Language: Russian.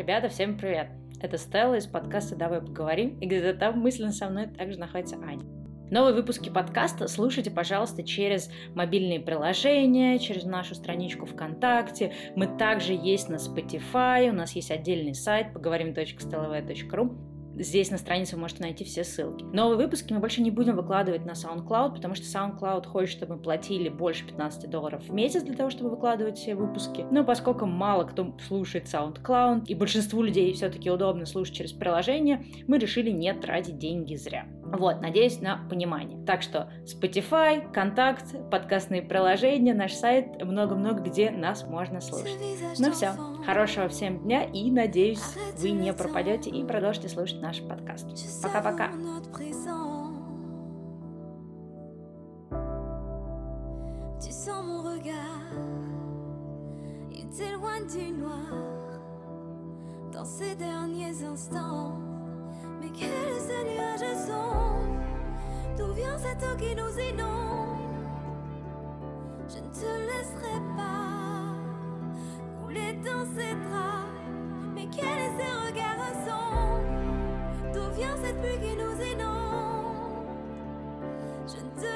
Ребята, всем привет! Это Стелла из подкаста «Давай поговорим», и где-то там мысленно со мной также находится Аня. Новые выпуски подкаста слушайте, пожалуйста, через мобильные приложения, через нашу страничку ВКонтакте. Мы также есть на Spotify, у нас есть отдельный сайт поговорим.stlv.ru. Здесь на странице вы можете найти все ссылки. Новые выпуски мы больше не будем выкладывать на SoundCloud, потому что SoundCloud хочет, чтобы мы платили больше 15 долларов в месяц для того, чтобы выкладывать все выпуски. Но поскольку мало кто слушает SoundCloud, и большинству людей все-таки удобно слушать через приложение, мы решили не тратить деньги зря. Вот, надеюсь на понимание. Так что Spotify, Контакт, подкастные приложения, наш сайт, много-много где нас можно слушать. Ну все, хорошего всем дня и надеюсь, вы не пропадете и продолжите слушать наш подкаст. Пока-пока. Dans ces derniers instants. qui nous inonde, je ne te laisserai pas couler dans ses draps. Mais quel quels ces regards sont D'où vient cette pluie qui nous inonde? Je ne te